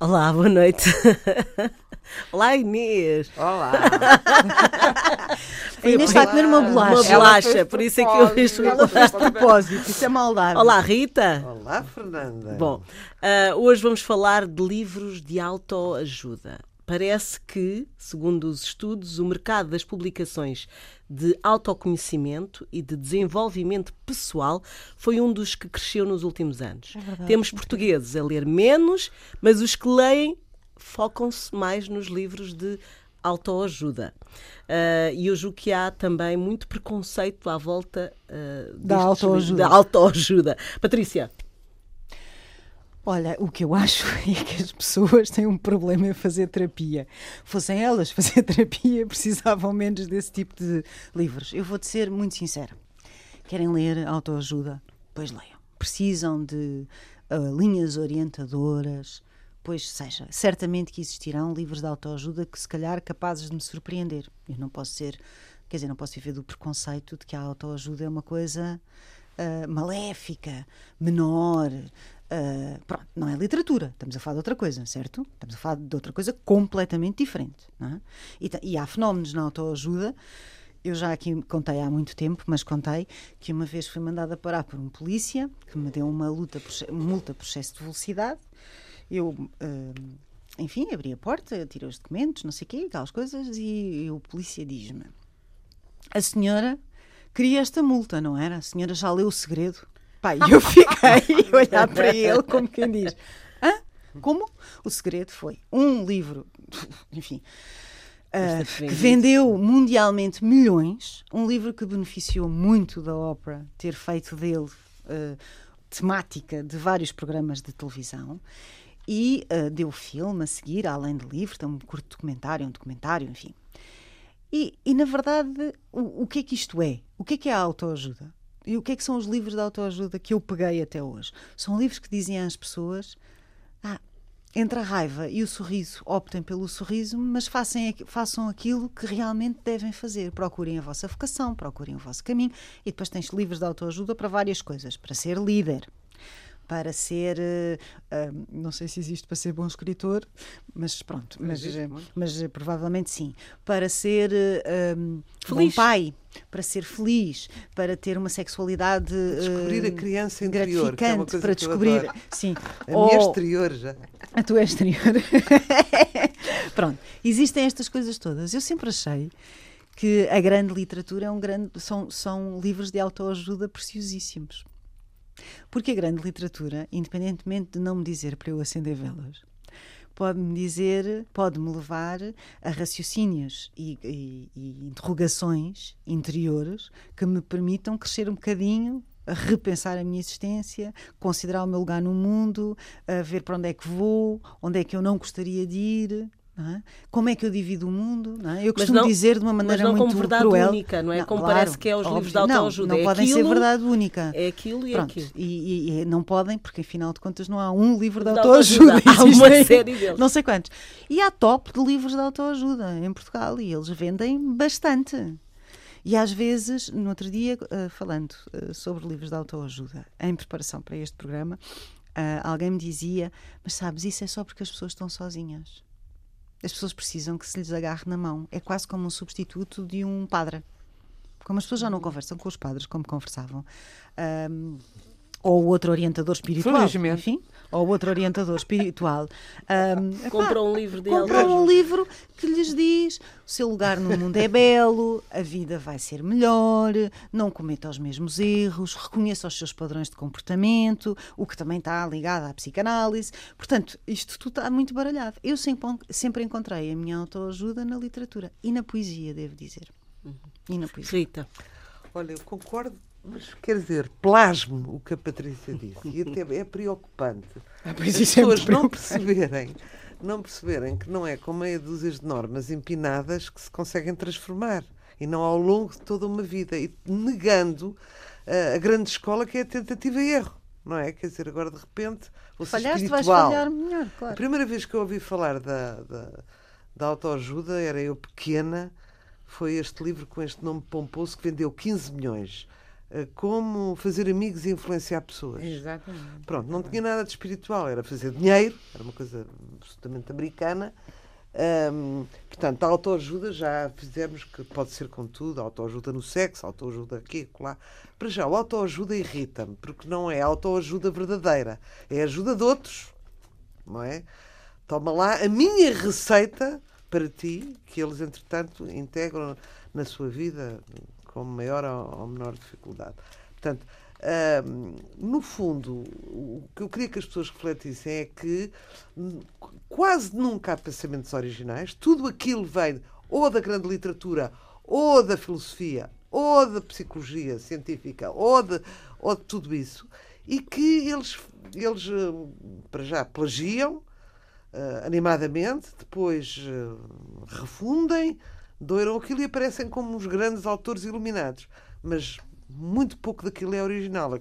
Olá, boa noite. Olá, Inês. Olá. a Inês está a comer uma bolacha. Uma bolacha, por isso é que eu fiz Ela fez propósito, isso é maldade. Olá, Rita. Olá, Fernanda. Bom, uh, hoje vamos falar de livros de autoajuda. Parece que, segundo os estudos, o mercado das publicações de autoconhecimento e de desenvolvimento pessoal foi um dos que cresceu nos últimos anos. É Temos portugueses a ler menos, mas os que leem focam-se mais nos livros de autoajuda. Uh, e eu julgo que há também muito preconceito à volta uh, da autoajuda. Da autoajuda. Patrícia. Olha, o que eu acho é que as pessoas têm um problema em fazer terapia. Fossem elas fazer terapia, precisavam menos desse tipo de livros. Eu vou-te ser muito sincera. Querem ler autoajuda? Pois leiam. Precisam de uh, linhas orientadoras? Pois seja. Certamente que existirão livros de autoajuda que, se calhar, capazes de me surpreender. Eu não posso ser, quer dizer, não posso viver do preconceito de que a autoajuda é uma coisa uh, maléfica, menor, Uh, pronto, não é literatura, estamos a falar de outra coisa, certo? Estamos a falar de outra coisa completamente diferente. É? E, e, há fenómenos na autoajuda. Eu já aqui contei há muito tempo, mas contei que uma vez fui mandada parar por um polícia que me deu uma luta multa por excesso de velocidade. Eu, uh, enfim, abri a porta, tirei os documentos, não sei o quê, aquelas coisas, e, e o polícia diz-me: A senhora queria esta multa, não era? A senhora já leu o segredo? Pá, e eu fiquei a olhar para ele como quem diz: Hã? Como? O segredo foi um livro, enfim, uh, que vendeu mundialmente milhões, um livro que beneficiou muito da ópera ter feito dele uh, temática de vários programas de televisão. E uh, deu filme a seguir, além do livro, tem um curto documentário, um documentário, enfim. E, e na verdade, o, o que é que isto é? O que é que é a autoajuda? E o que é que são os livros de autoajuda que eu peguei até hoje? São livros que dizem às pessoas: ah, entre a raiva e o sorriso, optem pelo sorriso, mas façam, façam aquilo que realmente devem fazer. Procurem a vossa vocação, procurem o vosso caminho. E depois tens livros de autoajuda para várias coisas: para ser líder, para ser, uh, não sei se existe para ser bom escritor, mas pronto, mas, mas, uh, provavelmente sim, para ser bom pai, para ser feliz, para ter uma sexualidade descobrir a criança interior, gratificante, é para descobrir, sim, a minha exterior já. A tua exterior. pronto, existem estas coisas todas. Eu sempre achei que a grande literatura é um grande, são, são livros de autoajuda preciosíssimos. Porque a grande literatura, independentemente de não me dizer para eu acender velas, pode-me dizer, pode-me levar a raciocínios e, e, e, interrogações interiores que me permitam crescer um bocadinho, repensar a minha existência, considerar o meu lugar no mundo, ver para onde é que vou, onde é que eu não gostaria de ir. É? Como é que eu divido o mundo? É? Eu costumo não, dizer de uma maneira mas não muito como verdade cruel. única, não é? Não, como claro, parece que é os óbvio, livros de autoajuda. Não, não é podem aquilo, ser verdade única. É aquilo e Pronto, aquilo. E, e, e, não podem, porque afinal de contas não há um livro de, de autoajuda. autoajuda. Há uma série deles. Não sei quantos. E há top de livros de autoajuda em Portugal e eles vendem bastante. E às vezes, no outro dia, uh, falando uh, sobre livros de autoajuda, em preparação para este programa, uh, alguém me dizia: Mas sabes, isso é só porque as pessoas estão sozinhas. As pessoas precisam que se lhes agarre na mão. É quase como um substituto de um padre. Como as pessoas já não conversam com os padres como conversavam. Um, ou outro orientador espiritual, Felizmente. enfim, ou outro orientador espiritual, epá, Compram um livro de compram um livro que lhes diz o seu lugar no mundo é belo, a vida vai ser melhor, não cometa os mesmos erros, reconheça os seus padrões de comportamento, o que também está ligado à psicanálise. Portanto, isto tudo está muito baralhado. Eu sempre, sempre encontrei a minha autoajuda na literatura e na poesia, devo dizer. E na poesia. Rita, Olha, eu concordo, mas quer dizer, plasmo o que a Patrícia disse. E até é preocupante A as sempre pessoas não preocupa. perceberem, não perceberem que não é com meia dúzia de normas empinadas que se conseguem transformar. E não ao longo de toda uma vida. E negando ah, a grande escola que é a tentativa e erro. Não é? Quer dizer, agora de repente, ser Falhaste, vais espiritual. falhar melhor, A claro. primeira vez que eu ouvi falar da, da, da autoajuda, era eu pequena, foi este livro com este nome pomposo que vendeu 15 milhões. Eh, Como fazer amigos e influenciar pessoas. Exatamente. Pronto, não tinha nada de espiritual, era fazer dinheiro, era uma coisa absolutamente americana. Ahm, portanto, a autoajuda já fizemos que pode ser com tudo, autoajuda no sexo, autoajuda aqui, lá. Para já, o autoajuda irrita-me, porque não é autoajuda verdadeira, é ajuda de outros, não é? Toma lá a minha receita para ti, que eles, entretanto, integram na sua vida com maior ou menor dificuldade. Portanto, Ahm, no fundo, o que eu queria que as pessoas refletissem é que quase nunca há pensamentos originais, tudo aquilo vem ou da grande literatura, ou da filosofia, ou da psicologia científica, ou de, ou de tudo isso, e que eles, eles para já, plagiam eh, animadamente, depois eh, refundem, doiram aquilo e aparecem como uns grandes autores iluminados. Mas muito pouco daquilo é original.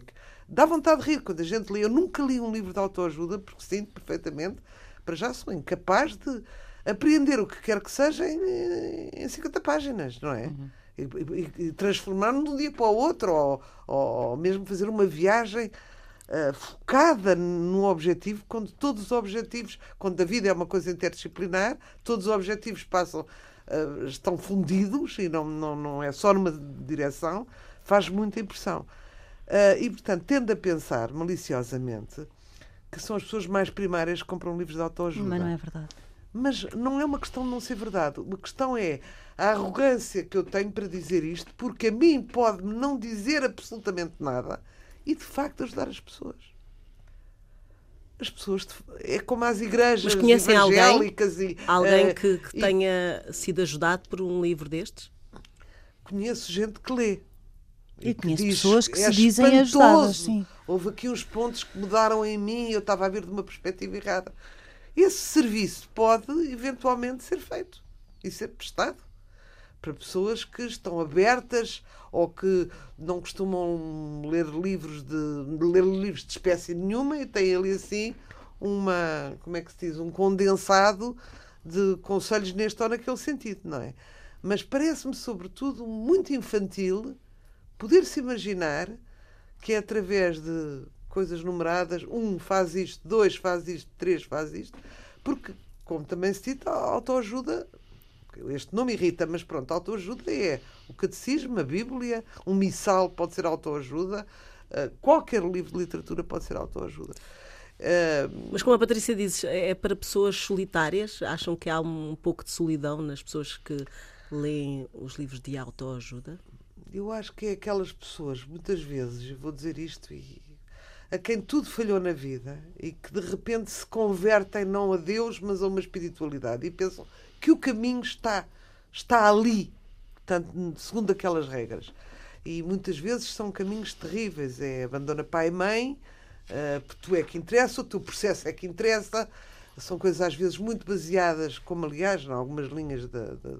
Dá vontade de rir quando a gente lê. Eu nunca li um livro de autoajuda porque sinto perfeitamente, para já sou incapaz de apreender o que quer que seja em, em 50 páginas, não é? E, e- e transformar-me de um dia para o outro, ou, ou- mesmo fazer uma viagem ah, focada no objetivo, quando todos os objetivos, quando a vida é uma coisa interdisciplinar, todos os objetivos passam, ah, estão fundidos e não, não, não é só numa direção, faz muita impressão. Ah, e, portanto, tendo a pensar maliciosamente que são as pessoas mais primárias que compram livros de autoajuda. Mas não é verdade. Mas não é uma questão de não ser verdade. Uma questão é a arrogância que eu tenho para dizer isto, porque a mim pode-me não dizer absolutamente nada e, de facto, ajudar as pessoas. As pessoas, é como as igrejas Mas conhecem alguém? evangélicas e... alguém eh, que, que e tenha sido ajudado por um livro destes? Conheço gente que lê. E que conheço diz, pessoas que "É se dizem ajudadas, sim. Houve aqui uns pontos que mudaram em mim e eu estava a ver de uma perspectiva errada. Esse serviço pode eventualmente ser feito e ser prestado para pessoas que estão abertas ou que não costumam ler livros de ler livros de espécie nenhuma e têm ali assim uma como é que se diz um condensado de conselhos neste ou naquele sentido, não é? Mas parece-me sobretudo muito infantil poder-se imaginar que é através de coisas numeradas, um faz isto, dois faz isto, três faz isto, porque, como também se dita, a autoajuda, este nome irrita, mas pronto, autoajuda é o catecismo, a Bíblia, um missal pode ser autoajuda, eh, qualquer livro de literatura pode ser autoajuda. Eh, Mas como a Patrícia diz, é para pessoas solitárias? Acham que há um pouco de solidão nas pessoas que leem os livros de autoajuda? Eu acho que é aquelas pessoas, muitas vezes, vou dizer isto, e, a quem tudo falhou na vida e que de repente se convertem não a Deus, mas a uma espiritualidade e pensam que o caminho está, está ali, portanto, segundo aquelas regras. E muitas vezes são caminhos terríveis. É abandona pai e mãe, porque tu é que interessa, o teu processo é que interessa. São coisas às vezes muito baseadas, como aliás, em algumas linhas da, da-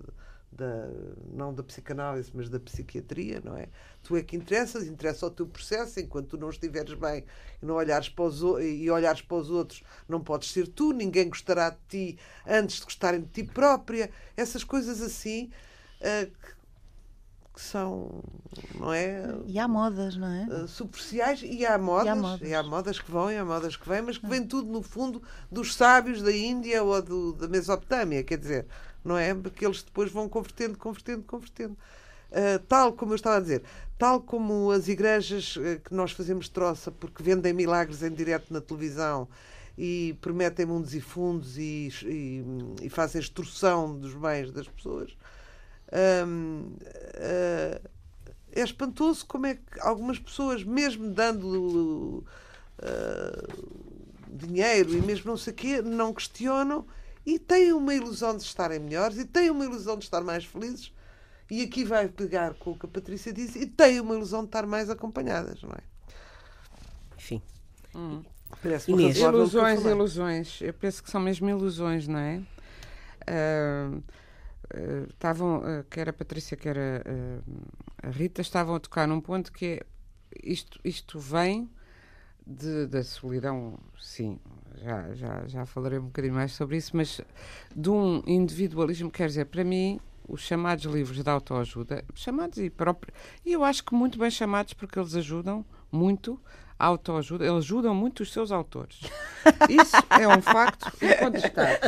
da- não da psicanálise, mas da psiquiatria, não é? Tu é que interessas, interessa o teu processo, enquanto tu não estiveres bem e, não olhares para os, e olhares para os outros, não podes ser tu, ninguém gostará de ti antes de gostarem de ti própria. Essas coisas assim ah, que, que são, não é? E há modas, não é? Uh, superficiais e há modas, E há modas. e há modas que vão e há modas que vêm, mas que vem tudo no fundo dos sábios da Índia ou do, da Mesopotâmia, quer dizer, não é? Porque eles depois vão convertendo, convertendo, convertendo. Uh, tal como eu estava a dizer, tal como as igrejas uh, que nós fazemos troça porque vendem milagres em direto na televisão e prometem mundos e fundos e, e, e fazem extorsão dos bens das pessoas. Uh, é espantoso como é que algumas pessoas, mesmo dando dinheiro e mesmo não sei o quê, não questionam e têm uma ilusão de estarem melhores e têm uma ilusão de estar mais felizes. E aqui vai pegar com o que a Patrícia disse e têm uma ilusão de estar mais acompanhadas, não é? Enfim. Hum. Parece Inês. Ilusões, ilusões. Eu penso que são mesmo ilusões, não é? Estavam, uh, uh, quer a Patrícia, quer a, a Rita, estavam a tocar num ponto que é isto, isto vem de, da solidão, sim, já, já, já falarei um bocadinho mais sobre isso, mas de um individualismo, quer dizer, para mim, os chamados livros de autoajuda, chamados e próprios, e eu acho que muito bem chamados porque eles ajudam muito a autoajuda, eles ajudam muito os seus autores. Isso é um facto incontestável.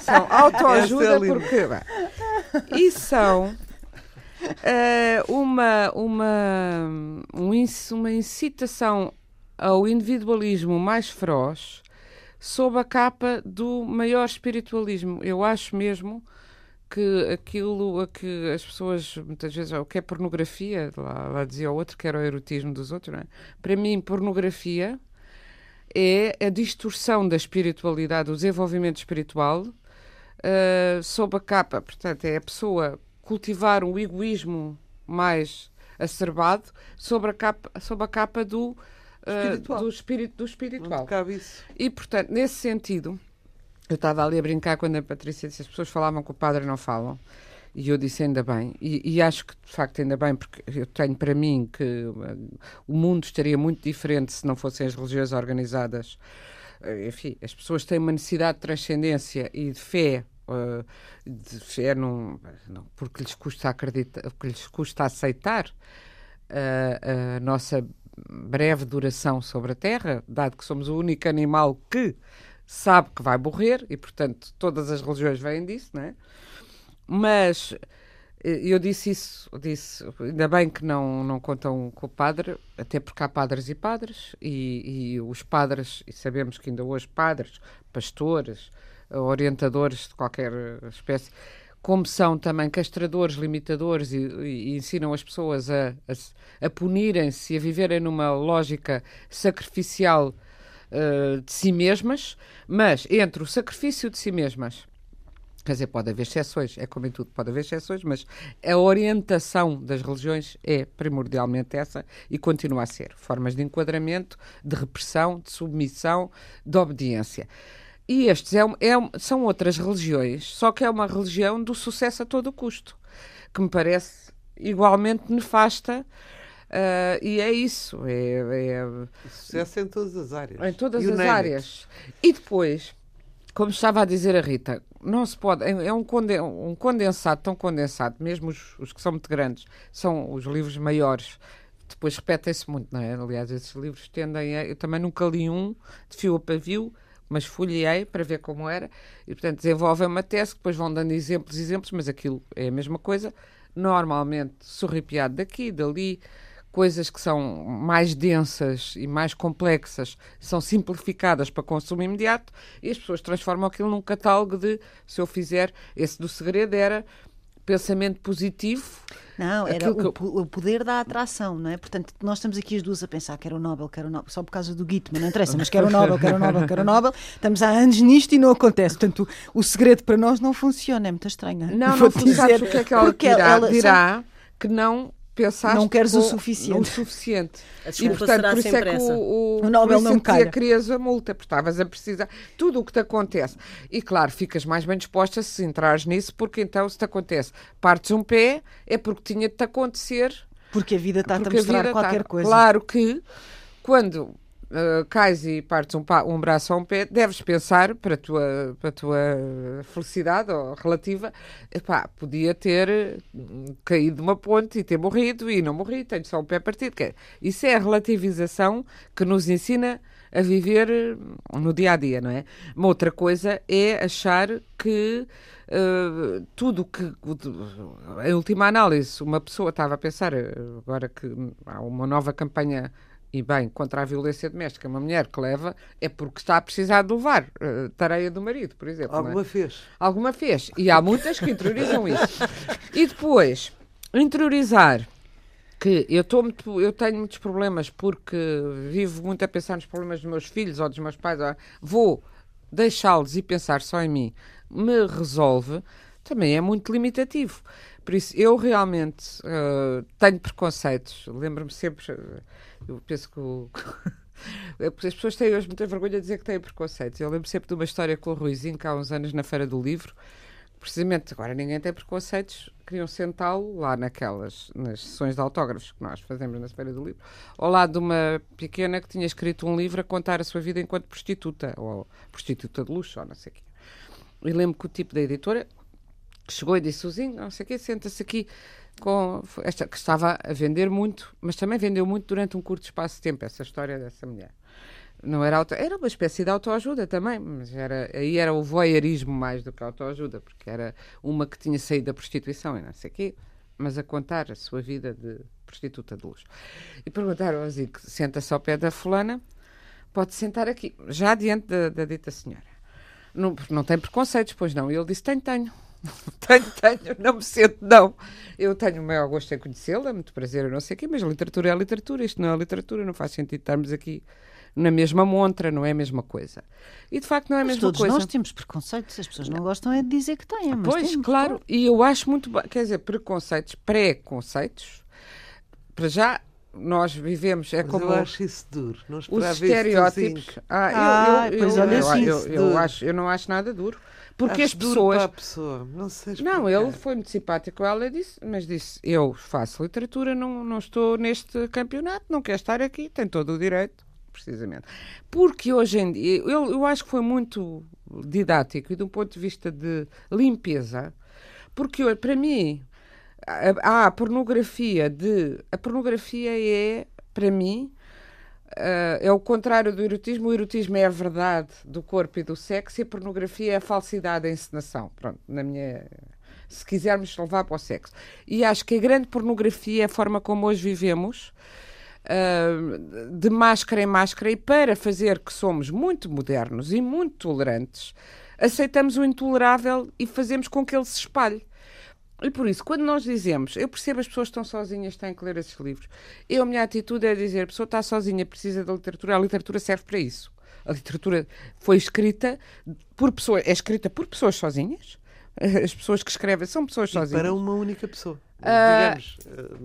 São autoajuda Essa é porque. bem, e são eh, uma, uma, um uma incitação ao individualismo mais feroz sob a capa do maior espiritualismo. Eu acho mesmo que aquilo a que as pessoas muitas vezes o que é pornografia lá, lá dizia o outro que era o erotismo dos outros não é? para mim pornografia é a distorção da espiritualidade o desenvolvimento espiritual uh, sob a capa portanto é a pessoa cultivar um egoísmo mais acerbado sobre a capa sob a capa do Espiritual. do espírito do espiritual cabe isso. e, portanto, nesse sentido, eu estava ali a brincar quando a Patrícia disse as pessoas falavam que o padre não falam. E eu disse ainda bem. E, e acho que, de facto, ainda bem, porque eu tenho para mim que uh, o mundo estaria muito diferente se não fossem as religiões organizadas. Uh, enfim, as pessoas têm uma necessidade de transcendência e de fé. uh, de fé num, não, porque lhes custa acreditar, porque lhes custa aceitar a nossa breve duração sobre a Terra, dado que somos o único animal que sabe que vai morrer e, portanto, todas as religiões vêm disso, não é? Mas eh, eu disse isso, disse, ainda bem que não, não contam com o padre, até porque há padres e padres, e, e os padres, e sabemos que ainda hoje padres, pastores, orientadores de qualquer espécie, como são também castradores, limitadores e, e- ensinam as pessoas a, a, a punirem-se a viverem numa lógica sacrificial eh, de si mesmas, mas entre o sacrifício de si mesmas Quer dizer, pode haver exceções, é como em tudo, pode haver exceções, mas a orientação das religiões é primordialmente essa e continua a ser. Formas de enquadramento, de repressão, de submissão, de obediência. E estes é é são outras religiões, só que é uma religião do sucesso a todo custo, que me parece igualmente nefasta. ah, e é isso, é- é, Sucesso em todas as áreas. em todas You as name it. áreas. E depois, como estava a dizer a Rita, não se pode. É é um, conden- um condensado, tão condensado, mesmo os, os que são muito grandes, são os livros maiores. Depois repetem-se muito, não é? Aliás, esses livros tendem a. Eu também nunca li um de fio a pavio, mas folheei para ver como era. E, portanto, desenvolvem uma tese, depois vão dando exemplos, exemplos, mas aquilo é a mesma coisa. Normalmente sorripiado daqui, dali coisas que são mais densas e mais complexas são simplificadas para consumo imediato e as pessoas transformam aquilo num catálogo de se eu fizer, esse do segredo era pensamento positivo. Não, era Aquilo que o, o poder da atração, não é? Portanto, nós estamos aqui as duas a pensar que era o Nobel, que era o Nobel, só por causa do Gitman, não interessa, mas que era o Nobel, que era o Nobel, que era o Nobel. Estamos há anos nisto e não acontece. Portanto, o, o segredo para nós não funciona, é muito estranho. Não, não Vou-te sabes o que é que ela porque dirá, ela- dirá que não pensaste Não queres o suficiente. o suficiente. E portanto, por isso é que o, o, O Nobel não calha. que querias a multa, porque estavas a precisar. Tudo o que te acontece. E claro, ficas mais bem disposta se entrares nisso, porque então se te acontece, partes um pé, é porque tinha de te acontecer Porque a vida está a mostrar qualquer tá- coisa. Claro que quando ah, cais e partes um, um braço ou um pé, deves pensar para a tua, para a tua felicidade ou relativa, epá, podia ter hum, caído de uma ponte e ter morrido e não morri, tenho só um pé partido. É- Isso é a relativização que nos ensina a viver eh, no dia a dia, não é? Uma outra coisa é achar que uh, tudo que, em última análise, uma pessoa estava a pensar, eh, agora que há uma nova campanha e bem, contra a violência doméstica, uma mulher que leva é porque está a precisar de levar uh, tareia do marido, por exemplo. Alguma é? fez. Alguma fez. E há muitas que interiorizam isso. E depois, interiorizar que eu, tô muito, eu tenho muitos problemas porque vivo muito a pensar nos problemas dos meus filhos ou dos meus pais, vou deixá-los e pensar só em mim, me resolve, também é muito limitativo. Por isso, eu realmente uh, tenho preconceitos. Lembro-me sempre, eu penso que o. As pessoas têm hoje muita vergonha de dizer que têm preconceitos. Eu lembro sempre de uma história com o Ruizinho, que há uns anos na Feira do Livro, precisamente agora ninguém tem preconceitos, queriam sentá-lo lá naquelas, nas sessões de autógrafos que nós fazemos na Feira do Livro, ao lado de uma pequena que tinha escrito um livro a contar a sua vida enquanto prostituta, ou prostituta de luxo, ou não sei o quê. E lembro que o tipo da editora chegou e disse, Suzinho, não sei o quê, senta-se aqui com esta que estava a vender muito, mas também vendeu muito durante um curto espaço de tempo, essa história dessa mulher. Não era auto, era uma espécie de autoajuda também, mas era, aí era o voyeurismo mais do que a autoajuda, porque era uma que tinha saído da prostituição e não sei o quê, mas a contar a sua vida de prostituta de luz. E perguntaram ao Zico, senta-se ao pé da fulana, pode sentar aqui, já diante da, da dita senhora. Não, não tem preconceitos, pois não. E ele disse, tenho, tenho. tenho, tenho, não me sento, não. Eu tenho o maior gosto em conhecê-la, muito prazer, eu não sei o quê, mas literatura é literatura, isto não é literatura, não faz sentido estarmos aqui na mesma montra, não é a mesma coisa. E de facto não é a mas mesma todos coisa. nós temos preconceitos, as pessoas não gostam é de dizer que têm. Mas pois, temos, claro, e eu acho muito bem, quer dizer, preconceitos, pré-conceitos, para já nós vivemos, é Mas como eu acho isso duro. Não os estereótipos. Ah, Ah, eu, eu, pois eu, olha, eu, eu, eu acho, eu não acho nada duro. Porque as pessoas. para a pessoa. Não sei Não, ele foi muito simpático com ela, disse, mas disse: Eu faço literatura, não, não estou neste campeonato, não quero estar aqui, tem todo o direito, precisamente. Porque hoje em dia, eu, eu acho que foi muito didático e de um ponto de vista de limpeza, porque para mim, há a pornografia de. A pornografia é, para mim, Uh, é o contrário do erotismo. O erotismo é a verdade do corpo e do sexo e a pornografia é a falsidade, a encenação. Pronto, na minha. Se quisermos levar para o sexo. E acho que a grande pornografia é a forma como hoje vivemos, uh, de máscara em máscara, e para fazer que somos muito modernos e muito tolerantes, aceitamos o intolerável e fazemos com que ele se espalhe. E por isso, quando nós dizemos, eu percebo as pessoas estão sozinhas, têm que ler esses livros, eu, a minha atitude é dizer, a pessoa está sozinha, precisa da literatura, a literatura serve para isso. A literatura foi escrita por pessoas, é escrita por pessoas sozinhas, as pessoas que escrevem são pessoas E sozinhas. para uma única pessoa. Ah, Digamos,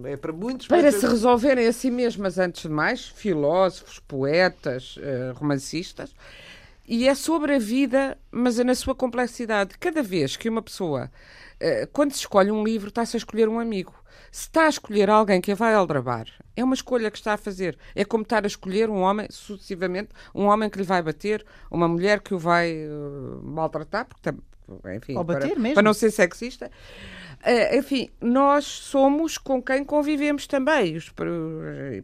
eh, é para muitos. Para mas se resolverem a si mesmas, antes de mais, filósofos, poetas, eh, romancistas, e é sobre a vida, mas é na sua complexidade. Cada vez que uma pessoa, quando se escolhe um livro, está-se a escolher um amigo. Se está a escolher alguém que a vai aldrabar, é uma escolha que está a fazer. É como estar a escolher um homem, sucessivamente, um homem que lhe vai bater, uma mulher que o vai eh, maltratar, porque, enfim, Ou bater para, mesmo. para não ser sexista. Eh, enfim, nós somos com quem convivemos também. Os-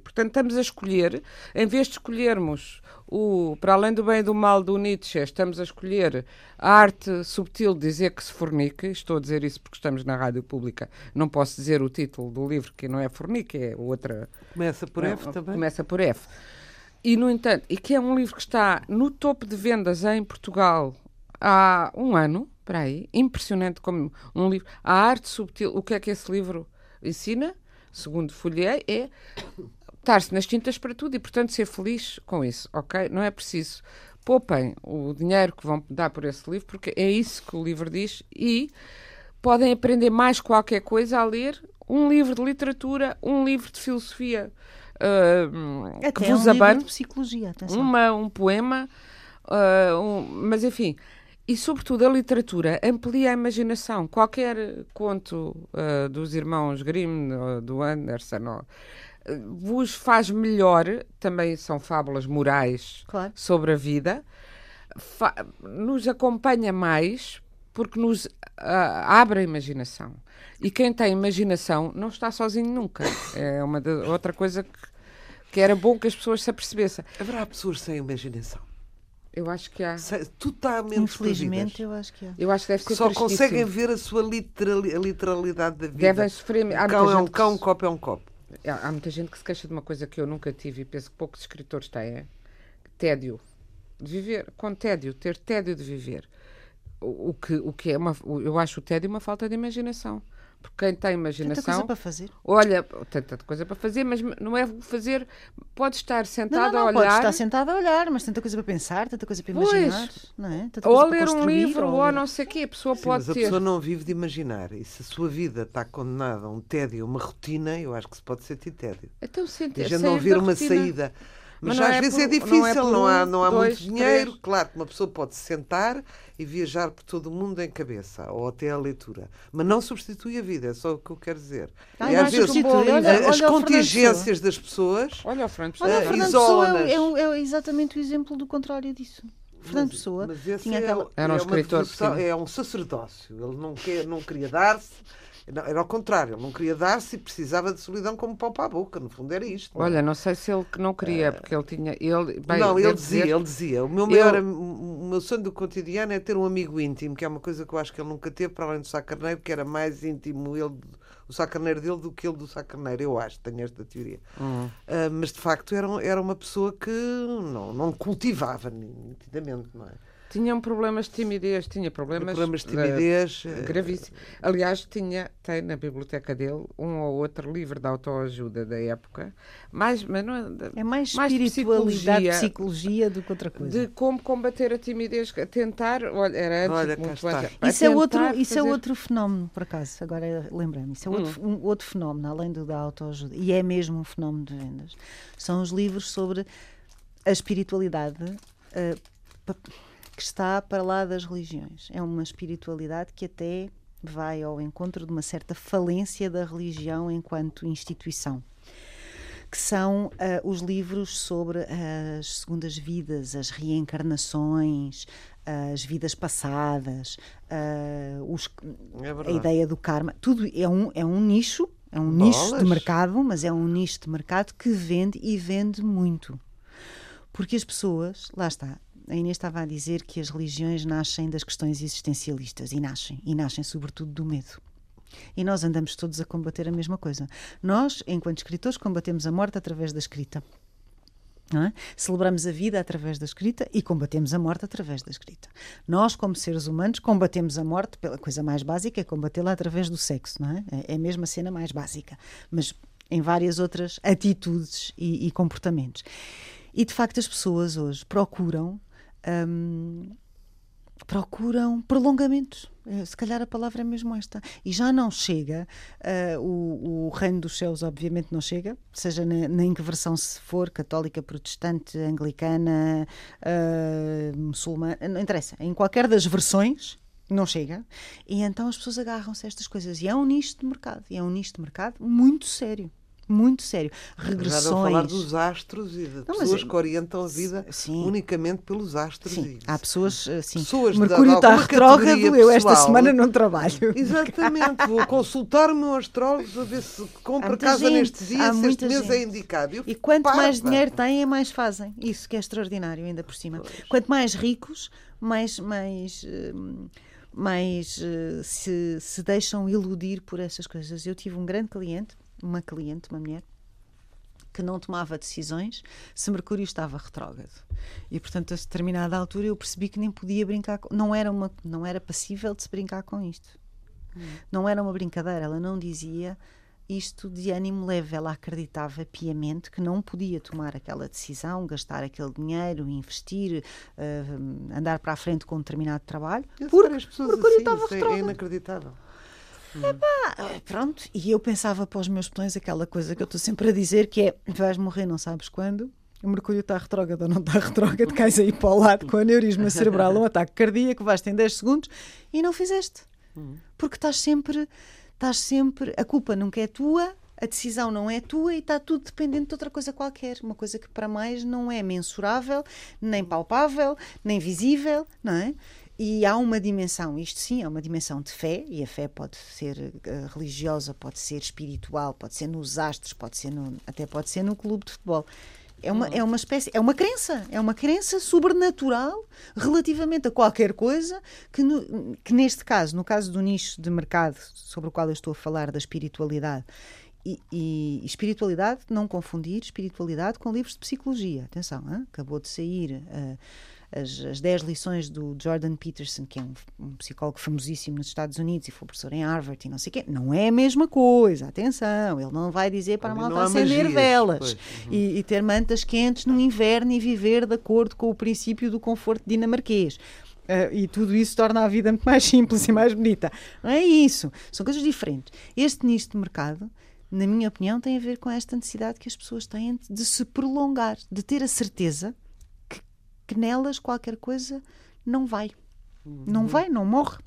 portanto, estamos a escolher, em vez de escolhermos o para além do bem e do mal do Nietzsche, estamos a escolher a arte subtil de dizer que se fornique. Estou a dizer isso porque estamos na rádio pública. Não posso dizer o título do livro, que não é fornique, é outra. Começa por não, F também. Começa por F. E, no entanto, e que é um livro que está no topo de vendas em Portugal há um ano, para aí, impressionante como um livro. A arte subtil, o que é que esse livro ensina, segundo folhei, é estar-se nas tintas para tudo e, portanto, ser feliz com isso, ok? Não é preciso. Poupem o dinheiro que vão dar por esse livro, porque é isso que o livro diz e podem aprender mais qualquer coisa a ler um livro de literatura, um livro de filosofia que Até vos um livro abane de psicologia, atenção. uma, um poema, ah, um- mas enfim. E, sobretudo, a literatura amplia a imaginação. Qualquer conto ah, dos irmãos Grimm, ou do Anderson, ou, ah, vos faz melhor, também são fábulas morais Claro. sobre a vida, fa- nos acompanha mais porque nos ah, abre a imaginação. E quem tem imaginação não está sozinho nunca. É uma de- outra coisa que, que era bom que as pessoas se apercebessem. Haverá pessoas sem imaginação. Eu acho que há. Totalmente Infelizmente, desprovidas, eu acho que é. Eu acho que deve ser só tristíssimo. conseguem ver a sua literali- a literalidade da vida. Devem sofrer. Há Um muita cão é um gente que cão, um se- copo é um copo. Há há muita gente que se queixa de uma coisa que eu nunca tive e penso que poucos escritores têm. Tédio. De viver com tédio, ter tédio de viver. O, o que, o que é uma. Eu acho o tédio uma falta de imaginação. Porque quem tem Tanta imaginação. coisa para fazer. Olha, tem tanta coisa para fazer, mas não é fazer. Pode estar Não, sentado não, não, a pode olhar. estar sentado a olhar, mas tanta coisa para pensar, tanta coisa para Pois. imaginar, não é? Tanta Ou a para ler um livro, ou a não sei o quê. A pessoa Sim, pode mas a ter. pessoa não vive de imaginar. E se a sua vida está condenada a um tédio, uma rotina, eu acho que se pode sentir tédio. Então, sente, E a gente não vir uma rotina. saída. Mas, Mas não às é vezes por- é não é difícil, por não, há, não há dois, muito dinheiro. três. Claro que uma pessoa pode se sentar e viajar por todo o mundo em cabeça, ou até a leitura. Mas não substitui a vida, é só o que eu quero dizer. Ah, e não às vezes substitui. olha- Olha, a- olha as contingências das pessoas. Olha o Fernando Pessoa. Eh, Pessoa isola-nas. é, é é exatamente o exemplo do contrário disso. Fernando Pessoa Mas esse tinha é, aquela. Era um é uma escritor é um sacerdócio. Ele não, quer, não queria dar-se. Era ao contrário, ele não queria dar-se e precisava de solidão como pão para a boca. No fundo era isto. não é? Olha, não sei se ele que não queria, porque ele tinha. Ele, bem, não, ele dizia, dizer- ele dizia. O meu maior, Eu- o meu sonho do cotidiano é ter um amigo íntimo, que é uma coisa que eu acho que ele nunca teve, para além do Sá Carneiro, que era mais íntimo ele, o Sá Carneiro dele do que ele do Sá Carneiro. Eu acho, tenho esta teoria. Hum. Ah, mas de facto era, era uma pessoa que não, não cultivava nitidamente, não é? Tinham problemas de timidez, tinha problemas, Problemas de timidez. eh, gravíssimos. Aliás, tinha, tem na biblioteca dele um ou outro livro de autoajuda da época, mais, mas não é, É mais Mais de espiritualidade, psicologia. psicologia do que outra coisa. de como combater a timidez, tentar, olha, era antes Olha, muito está. antes, Isso, é outro, tentar isso é fazer- outro fenómeno, por acaso, agora lembrei-me. Isso é outro, Hum. um outro fenómeno, além do da autoajuda, e é mesmo um fenómeno de vendas. São os livros sobre a espiritualidade pa- que está para lá das religiões. É uma espiritualidade que até vai ao encontro de uma certa falência da religião enquanto instituição que são ah, os livros sobre as segundas vidas, as reencarnações, as vidas passadas, ah, os- É a ideia do karma. Tudo é um, é um nicho, é um nicho de Bolas. mercado, mas é um nicho de mercado que vende e vende muito. Porque as pessoas, lá está, a Inês estava a dizer que as religiões nascem das questões existencialistas e nascem, e nascem sobretudo do medo. E nós andamos todos a combater a mesma coisa. Nós, enquanto escritores, combatemos a morte através da escrita. é? Celebramos a vida através da escrita e combatemos a morte através da escrita. Nós, como seres humanos, combatemos a morte pela coisa mais básica, é combatê-la através do sexo, não é? É é a mesma cena mais básica, mas em várias outras atitudes e, e comportamentos. E de facto as pessoas hoje procuram hum, procuram prolongamentos. Eh, Se calhar a palavra é mesmo esta. E já não chega, eh, o, o reino dos céus, obviamente, não chega, seja na, na em que versão se for, católica, protestante, anglicana, eh, muçulmana, não interessa. Em qualquer das versões, não chega. E então as pessoas agarram-se a estas coisas. E é um nicho de mercado. E é um nicho de mercado muito sério. Muito sério. Já Regressões. não falar dos astros e de mas pessoas é- que orientam a vida Sim. unicamente pelos astros. Sim, há pessoas assim. Pessoas de- Mercúrio está retrógrado, eu esta semana não trabalho. Exatamente, vou consultar o meu astrólogo a ver se compra casa gente, neste dia, há se este mês gente. é indicado. Eu E quanto parva. mais dinheiro têm, mais fazem. Isso que é extraordinário, ainda por cima. Quanto mais ricos, mais, mais, hum, mais eh, se, se deixam iludir por essas coisas. Eu tive um grande cliente, uma cliente, uma mulher, que não tomava decisões se Mercúrio estava retrógrado. E, portanto, a determinada altura eu percebi que nem podia brincar, com, não, era uma, não era passível de se brincar com isto. Não era uma brincadeira, ela não dizia isto de ânimo leve. Ela acreditava piamente que não podia tomar aquela decisão, gastar aquele dinheiro, investir, eh, andar para a frente com um determinado trabalho, Eu porque sei, as pessoas Mercúrio assim, estava é- é retrógrado. inacreditável. Ah, pronto, e eu pensava para os meus botões aquela coisa que eu estou sempre a dizer que é vais morrer não sabes quando o Mercúrio está retrógrado ou não está retrógrado, cais aí para o lado com aneurisma cerebral, um ataque cardíaco, vais ter em 10 segundos e não fizeste. Porque estás sempre, estás sempre, a culpa nunca é tua, a decisão não é tua e está tudo dependente de outra coisa qualquer, uma coisa que para mais não é mensurável, nem palpável, nem visível, não é? E há uma dimensão, isto sim, é uma dimensão de fé, e a fé pode ser uh, religiosa, pode ser espiritual, pode ser nos astros, pode ser no, até pode ser no clube de futebol. É uma, é uma espécie, é uma crença, é uma crença sobrenatural relativamente a qualquer coisa que, no, que neste caso, no caso do nicho de mercado sobre o qual eu estou a falar, da espiritualidade, e, e, espiritualidade, não confundir espiritualidade com livros de psicologia. Atenção, hein? acabou de sair uh, as, as 10 lições do Jordan Peterson, que é um, um, psicólogo famosíssimo nos Estados Unidos e foi professor em Harvard e não sei o quê. Não é a mesma coisa, atenção. Ele não vai dizer para a malta acender magias, velas uhum. e, e, ter mantas quentes no inverno e viver de acordo com o princípio do conforto dinamarquês. Uh, e tudo isso torna a vida muito mais simples e mais bonita. Não é isso. São coisas diferentes. Este nicho de mercado na minha opinião, tem a ver com esta necessidade que as pessoas têm de se prolongar, de ter a certeza que nelas qualquer coisa não vai. Não uhum. vai, não morre.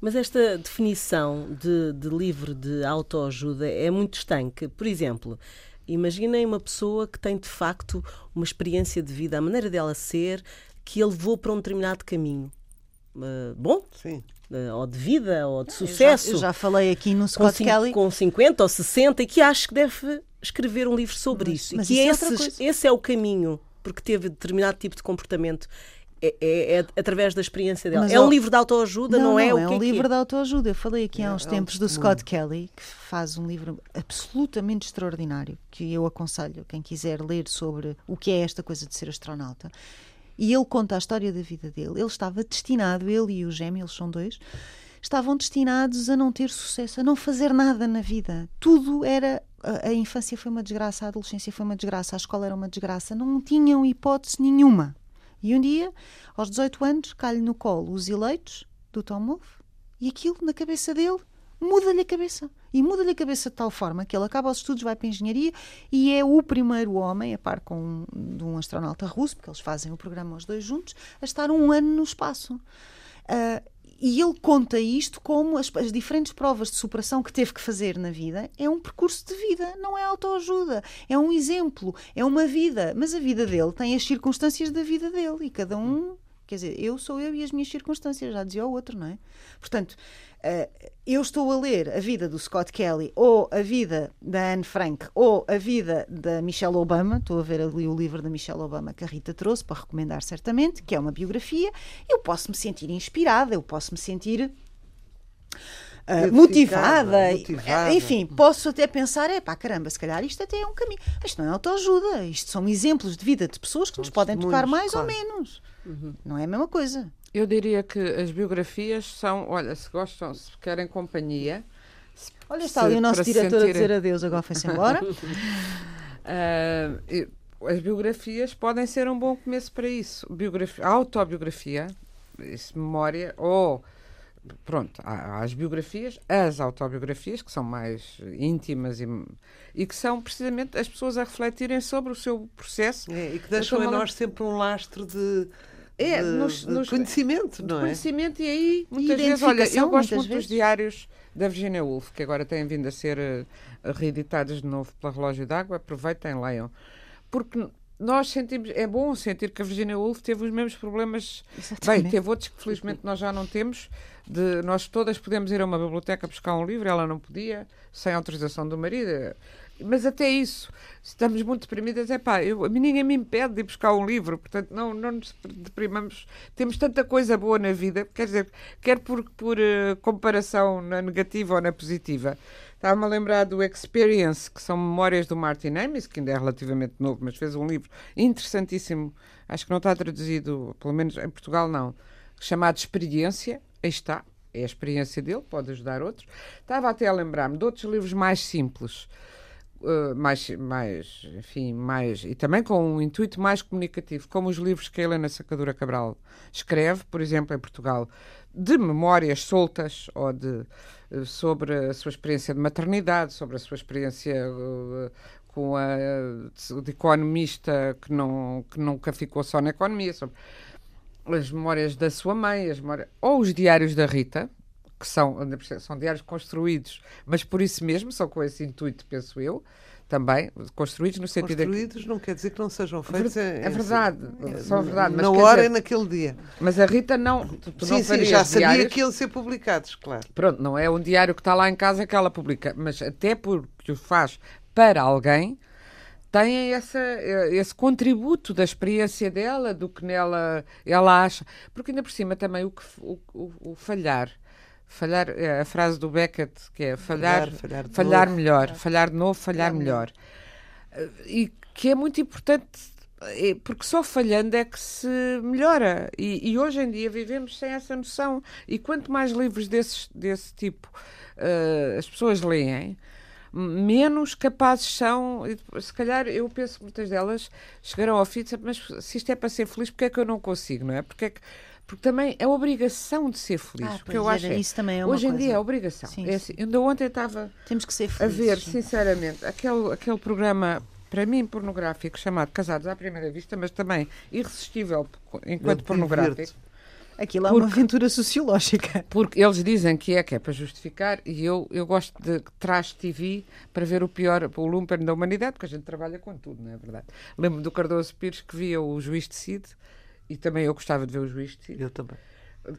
Mas esta definição de, de livro de autoajuda é muito estanque. Por exemplo, imaginem uma pessoa que tem de facto uma experiência de vida, a maneira dela ser, que ele levou para um determinado caminho. Uh, bom, Sim. Uh, ou de vida, ou de sucesso. Eu já, eu já falei aqui no Scott com, Kelly. Com 50 ou 60, e que acho que deve escrever um livro sobre mas, isso. Mas e que isso é esse é o caminho porque teve determinado tipo de comportamento. É, é, é, através da experiência dela. Mas, é um livro de autoajuda, não, não é? Não, o é um é livro é? de autoajuda. Eu falei aqui há é, uns tempos do Scott Kelly, que faz um livro absolutamente extraordinário, que eu aconselho quem quiser ler sobre o que é esta coisa de ser astronauta. E ele conta a história da vida dele. Ele estava destinado, ele e o gêmeo, eles são dois, estavam destinados a não ter sucesso, a não fazer nada na vida. Tudo era a, infância foi uma desgraça, a adolescência foi uma desgraça, a escola era uma desgraça, não tinham hipótese nenhuma. E um dia, aos 18 anos, cai-lhe no colo os eleitos do Tom Wolfe e aquilo na cabeça dele muda-lhe a cabeça. E muda-lhe a cabeça de tal forma que ele acaba os estudos, vai para a engenharia e é o primeiro homem, a par com um, de um astronauta russo, porque eles fazem o programa os dois juntos, a estar um ano no espaço. Uh, e ele conta isto como as, as, diferentes provas de superação que teve que fazer na vida é um percurso de vida, não é autoajuda, é um exemplo, é uma vida. Mas a vida dele tem as circunstâncias da vida dele e cada um, quer dizer, eu sou eu e as minhas circunstâncias, já dizia o outro, não é? Portanto, eu estou a ler a vida do Scott Kelly ou a vida da Anne Frank ou a vida da Michelle Obama, estou a ver ali o livro da Michelle Obama que a Rita trouxe para recomendar certamente, que é uma biografia, eu posso me sentir inspirada, eu posso me sentir Uh, motivada, motivada, enfim, posso até pensar, é pá, caramba, se calhar isto até é um caminho. Isto não é autoajuda, isto são exemplos de vida de pessoas que nos podem tocar mais claro. ou menos. Uhum. Não é a mesma coisa. Eu diria que as biografias são, olha, se gostam, se querem companhia. Se, olha, está ali o nosso diretor sentir... a dizer adeus, agora foi-se embora. uh, as biografias podem ser um bom começo para isso. Biografia, autobiografia, isso, memória, ou pronto, há, há, as biografias, as autobiografias, que são mais íntimas e, e que são precisamente as pessoas a refletirem sobre o seu processo. É, e que deixam a nós sempre um lastro de é, de, nos, de nos, conhecimento, não é? Conhecimento, e aí, muitas vezes, olha, eu gosto muito vezes. dos diários da Virginia Woolf, que agora têm vindo a ser uh, reeditados de novo pela Relógio d'Água, aproveitem, leiam. Porque nós sentimos, é bom sentir que a Virginia Woolf teve os mesmos problemas. Exatamente. Bem, teve outros que felizmente nós já não temos. De, nós todas podemos ir a uma biblioteca buscar um livro, ela não podia, sem autorização do marido. Mas até isso, estamos muito deprimidas, é pá, eu, ninguém me impede de ir buscar um livro, portanto não, não nos deprimamos. Temos tanta coisa boa na vida, quer dizer, quer por, por uh, comparação na negativa ou na positiva. Estava-me a lembrar do Experience, que são memórias do Martin Amis, que ainda é relativamente novo, mas fez um livro interessantíssimo, acho que não está traduzido, pelo menos em Portugal não, chamado Experiência, aí está, é a experiência dele, pode ajudar outros. Estava até a lembrar-me de outros livros mais simples, uh, mais, mais, enfim, mais, e também com um intuito mais comunicativo, como os livros que a Helena Sacadura Cabral escreve, por exemplo, em Portugal, de memórias soltas ou de, uh, sobre a sua experiência de maternidade, sobre a sua experiência uh, com a de economista que, não, que nunca ficou só na economia, sobre as memórias da sua mãe, as memórias, ou os diários da Rita, que são, são diários construídos, mas por isso mesmo, são com esse intuito, penso eu, também, construídos no sentido de Construídos não quer dizer que não sejam feitos. É em- verdade, são verdade. Mas, na hora dizer, e naquele dia. mas a Rita não. Tu, tu não sim, sim, farias já sabia diários. que iam ser publicados, claro. Pronto, não é um diário que está lá em casa que ela publica, mas até porque o faz para alguém, tem essa, esse contributo da experiência dela, do que nela ela acha. Porque ainda por cima também o, que, o, o, o falhar. Falhar, é a frase do Beckett, que é falhar, Falhar, falhar falhar novo. melhor, falhar de novo, falhar melhor. Eh, E que é muito importante, eh, porque só falhando é que se melhora. E, e hoje em dia vivemos sem essa noção. E quanto mais livros desses, desse tipo eh, as pessoas leem, menos capazes são. Se calhar, eu penso que muitas delas chegarão ao fim mas se isto é para ser feliz, porque é que eu não consigo, não é? Porque, é que, porque também é obrigação de ser feliz. Ah, porque eu acho era, é- isso também é uma Hoje em coisa. dia é obrigação. Sim, é sim. assim, ainda ontem estava Temos que ser a felizes. ver, sinceramente, aquele, aquele programa, para mim, pornográfico, chamado Casados à Primeira Vista, mas também irresistível enquanto Eu pornográfico. Aquilo é uma aventura sociológica. Porque eles dizem que é, que é para justificar, e eu, eu gosto de trash TV para ver o pior, o lumpen da humanidade, porque a gente trabalha com tudo, não é verdade? Lembro do Cardoso Pires que via o Juiz Decide, e também eu gostava de ver o Juiz Decide. Eu também.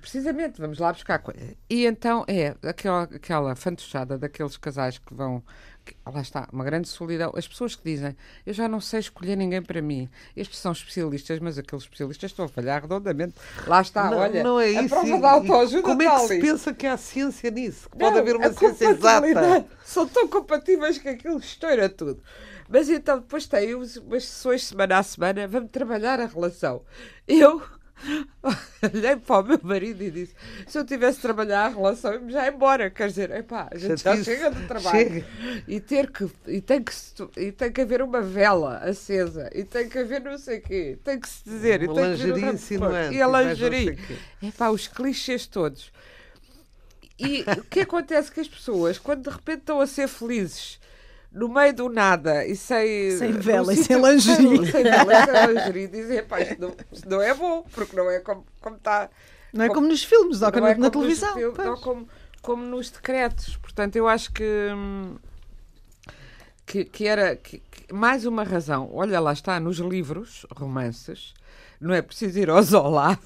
Precisamente, vamos lá buscar coisa. E então é aquela, aquela fantochada daqueles casais que vão. que- lá está, uma grande solidão. As pessoas que dizem, eu já não sei escolher ninguém para mim. Estes são especialistas, mas aqueles especialistas estão a falhar redondamente. Lá está, não, olha, não é a isso. prova e- da autoajuda Como é que se pensa que há ciência nisso? Que pode Não, haver uma a ciência exata? São tão compatíveis que aquilo estoura tudo. Mas então depois tem umas sessões semana a semana, vamos trabalhar a relação. Eu olhei para o meu marido e disse: se eu tivesse de trabalhar a relação, eu já ia embora. Quer dizer, epá, a gente já Chatice. chega do trabalho Chega. e ter que e tem que e tem que haver uma vela acesa e tem que haver não sei quê, tem que se dizer, e Uma tem que vir o lingerie flores, insinuante, e a e lingerie. Epá, os clichês todos. E o que acontece que as pessoas, quando de repente estão a ser felizes no meio do nada e sem. Sem vela e sem lingerie. Sem vela e sem lingerie, dizem, pá, isto não, isto não é bom, porque não é como, como está. Não é como nos filmes, ou na, é na como nos televisão. filmes, não como, como nos decretos. Portanto, eu acho que. Que, que era que- que- mais uma razão. Olha, lá está, nos livros, romances, não é preciso ir ao Zola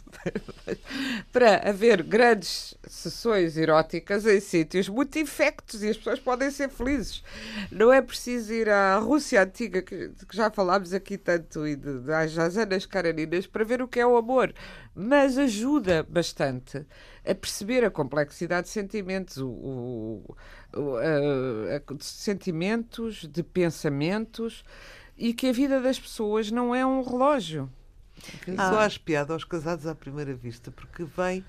para haver grandes sessões eróticas em sítios muito infectos e as pessoas podem ser felizes. Não é preciso ir à Rússia antiga, que, já falámos aqui tanto, e de, de, às Anas Karaninas, para ver o que é o amor. Mas ajuda bastante a perceber a complexidade de sentimentos, o, o- o- a- de sentimentos, de pensamentos, e que a vida das pessoas não é um relógio. Eu Ah. só acho piada aos casados à primeira vista, porque vem.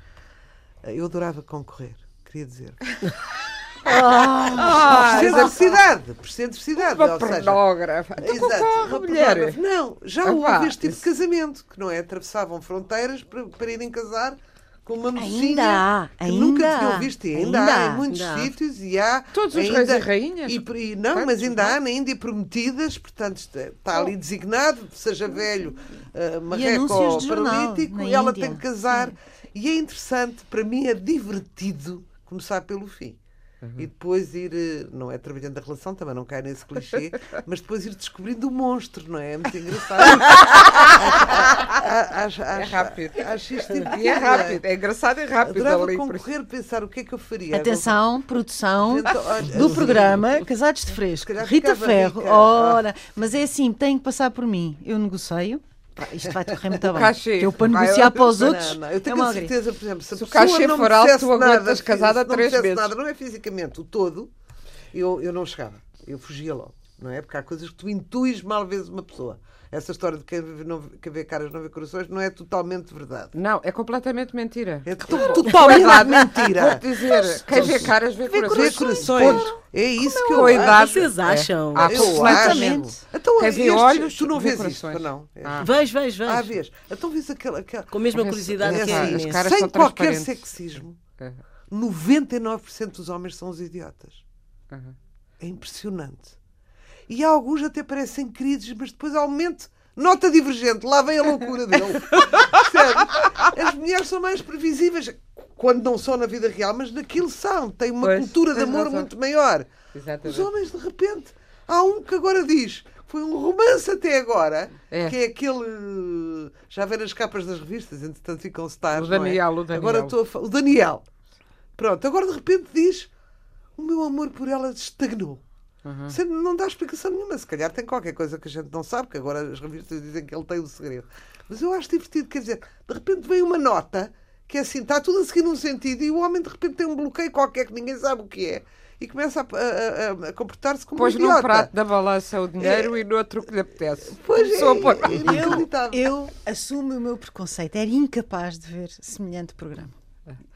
Eu adorava concorrer, queria dizer. Ah, por excentricidade, por excentricidade. uma pornógrafa. Exato, uma mulher. Não, já houve este tipo de casamento, que não é? Atravessavam fronteiras para, para irem casar com uma mocinha Ainda há, que ainda nunca há, tinham visto. E ainda, ainda há há, em muitos há. sítios e há. Todos os ainda, reis e rainhas. E, e não, mas ainda não? há na Índia prometidas, portanto está, está ali designado, seja velho, uh, marreco ou paralítico, e ela Índia. tem que casar. Sim. E é interessante, para mim é divertido começar pelo fim. E depois ir, eh, não é trabalhando a relação, também não cai nesse clichê, mas depois ir descobrindo o monstro, não é? É muito engraçado. acho, acho, É rápido. Acho isto E é rápido, é engraçado e rápido Adorava ali. concorrer, pensar o que é que eu faria. Atenção, produção Então, olha, do programa Casados de Fresco. Rita Ferro, rica. ora, mas é assim, tem que passar por mim. Eu negocio. Pá, isto vai correr muito O bem. cachê. Eu para negociar para os Não, outros. não, eu tenho é certeza, por exemplo, se Se o cachê não for alto, tu aguentas nada, casada não três meses. nada, não é fisicamente, o todo, eu, eu não chegava. Eu fugia logo, não é? Porque há coisas que tu intuis mal vezes uma pessoa. Essa história de quem vê, não, quem vê caras não vê corações não é totalmente verdade. Não, é completamente mentira. É Totalmente Cuidado. mentira. Vou-te dizer, quem vê caras vê, Vê corações. corações. É isso que eu a idade. Vocês é. acham? Ah, Eu completamente. acho. Então, Quem vê olhos, tu não vê vês isso, não? É. Ah. Vejo, vejo, Ah, vejo. vês. Então vês aquela. aquela... Com a mesma curiosidade é que assim, a as caras sem são qualquer sexismo, É. 99% dos homens são os idiotas. Aham. É impressionante. E alguns até parecem queridos, mas depois aumenta. Nota divergente, lá vem a loucura dele. Percebe? As mulheres são mais previsíveis, quando não são na vida real, mas naquilo são. Têm uma Pois, cultura de amor muito maior. Os Exatamente. homens, de repente, Há um que agora diz. Foi um romance até agora, É. que é aquele. Já vê nas capas das revistas, entretanto ficam stars. O é? Daniel, o Daniel. Agora estou a O Daniel. Pronto, agora de repente diz: O meu amor por ela estagnou. Uhum. Você não dá explicação nenhuma. Se calhar tem qualquer coisa que a gente não sabe, que agora as revistas dizem que ele tem o segredo. Mas eu acho divertido, quer dizer, de repente vem uma nota que é assim, está tudo a seguir num sentido e o homem de repente tem um bloqueio qualquer que ninguém sabe o que é e começa a, a- a- a comportar-se como Pôs um num idiota. prato da balança o dinheiro e no outro o que lhe apetece. Pois pôr- é, inacreditável. Eu assumo o meu preconceito. Era incapaz de ver semelhante programa.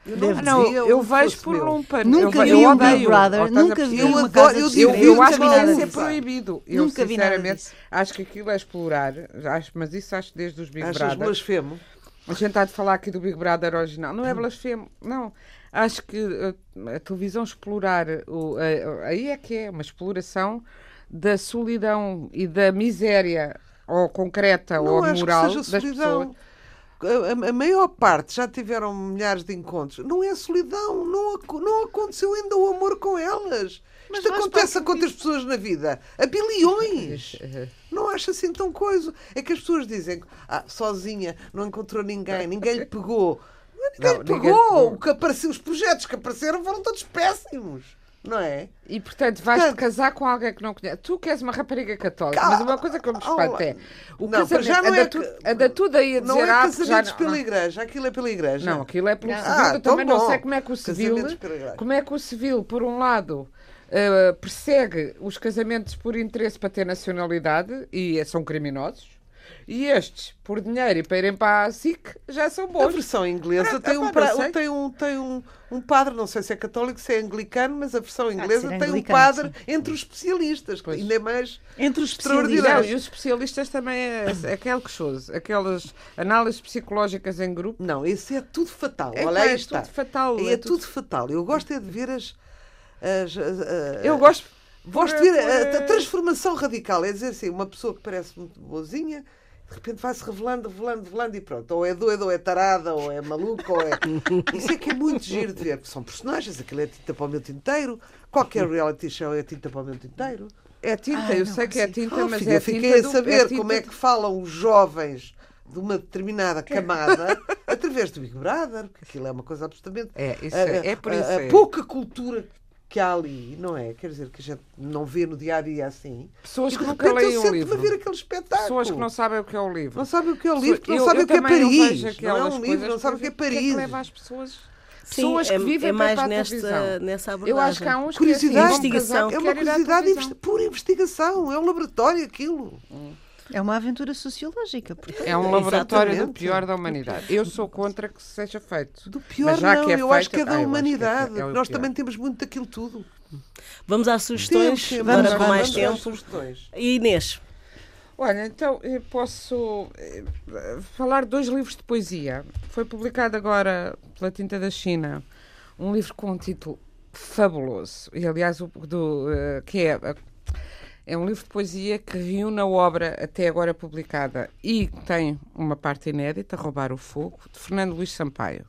Eu não, dizia eu vejo por meu. lumpa. Nunca eu, vi um. Big Brother, a nunca vi Eu uma casa eu de Eu, vi eu acho que deve ser disso. proibido. Eu, Nunca vi nada disso. acho que aquilo é explorar. Acho, mas isso acho desde os Big Achas Brother. blasfemo? A gente está de falar aqui do Big Brother original. Não é blasfemo, não. Acho que uh, a televisão explorar, o, a- aí é que é uma exploração da solidão e da miséria, ou concreta Não ou acho moral, que seja das pessoas. A, a- maior parte já tiveram milhares de encontros. Não é solidão, não, não aconteceu ainda o amor com elas. Mas Isto acontece a quantas pessoas na vida? A bilhões! Não acho assim tão coisa. É que as pessoas dizem ah, sozinha, não encontrou ninguém, ninguém lhe pegou. Ninguém Não, lhe ninguém pegou. pegou. O que apareceu, os projetos que apareceram foram todos péssimos. Não é? E portanto vais-te casar com alguém que não conhece. Tu que és uma rapariga católica, mas uma coisa que eu me espanto é o Não, casamento. já não anda, é tu, anda tudo aí a dizer Não é ah, casamentos não- pela não. igreja. Aquilo é pela igreja. Não, aquilo é pelo Não. civil. Ah, eu também não bom. sei como é que o civil, como é que o civil, por um lado, eh, persegue os casamentos por interesse para ter nacionalidade e são criminosos. E estes, por dinheiro e para irem para a SIC, já são A bons. versão inglesa Ah, tem, um, tem, um, tem um, um padre, não sei se é católico, se é anglicano, mas a versão inglesa ser tem um padre sim. entre os especialistas, Pois. ainda é mais. Entre os Extraordinário. Não, especialistas. e os especialistas também é, é aquele que chose, aquelas análises psicológicas em grupo. Não, isso é tudo fatal. É, Olha é está. tudo fatal, É, é tudo... tudo- fatal. Eu gosto é de ver as. as- as- a- Eu gosto. Gosto de ver a, a transformação radical. É dizer assim, uma pessoa que parece muito boazinha, de repente vai-se revelando, revelando, revelando e pronto. Ou é doida, ou é tarada, ou é maluca, ou é. Isso é que é muito giro de ver. São personagens, aquilo é tinta para o meu tinteiro. Qualquer reality show é tinta para o meu tinteiro. É tinta, Ai, eu não sei que é tinta, Oh, mas filha, é eu fiquei tinta a saber tinta como é que falam os jovens de uma determinada camada através do Big Brother, porque aquilo é uma coisa absolutamente. É, isso a- é, é por a- isso. a é. pouca cultura que há ali, não é? Quer dizer, que a gente não vê no dia a dia assim. Pessoas E que nunca leem eu um livro. a ver aquele espetáculo. Pessoas que não sabem o que é o livro. Não sabem o que é o livro, não sabem o que é Paris. Não é um livro, não sabem o que é Paris. que leva as pessoas, Sim, pessoas é, que vivem é para ir mais nesta, nessa abordagem. Eu acho que há uns Curiosidade. que é assim, Investigação. É uma curiosidade investi- pura investigação, é um laboratório aquilo. É uma aventura sociológica. portanto. É um laboratório do Exatamente. pior da humanidade. Eu sou contra que seja feito. Do pior Mas já não, que é eu acho que é Ah, da que é humanidade. é o Nós pior. também temos muito daquilo tudo. Vamos às sugestões, Temos, temos. agora Vamos, com mais vamos, tempo. sugestões. Inês, Olha, então eu posso eh, falar de dois livros de poesia. Foi publicado agora pela Tinta da China um livro com um título fabuloso. E aliás, o do, eh, que é, é um livro de poesia que reúne a obra até agora publicada e tem uma parte inédita, Roubar o Fogo, de Fernando Luís Sampaio,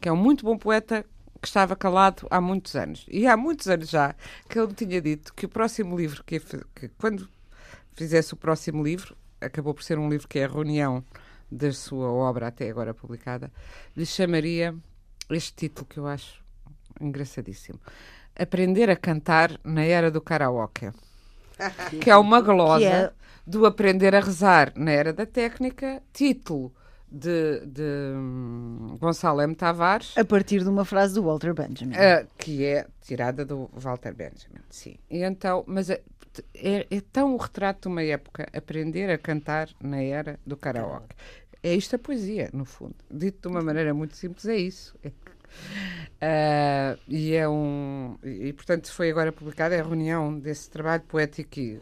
que é um muito bom poeta que estava calado há muitos anos. E há muitos anos já que ele me tinha dito que o próximo livro, que, que quando fizesse o próximo livro, acabou por ser um livro que é a reunião da sua obra até agora publicada, lhe chamaria este título que eu acho engraçadíssimo. Aprender a cantar na era do karaoke. Que é uma glosa é- do aprender a rezar na era da técnica, título de, de hum, Gonçalo M. Tavares, A partir de uma frase do Walter Benjamin. ah, que é tirada do Walter Benjamin, sim. E então, mas é, é, é tão o retrato de uma época aprender a cantar na era do karaoke. É isto a poesia, no fundo. Dito de uma maneira muito simples, é isso. É que, ah, e é um. E, portanto, foi agora publicada a reunião desse trabalho poético e-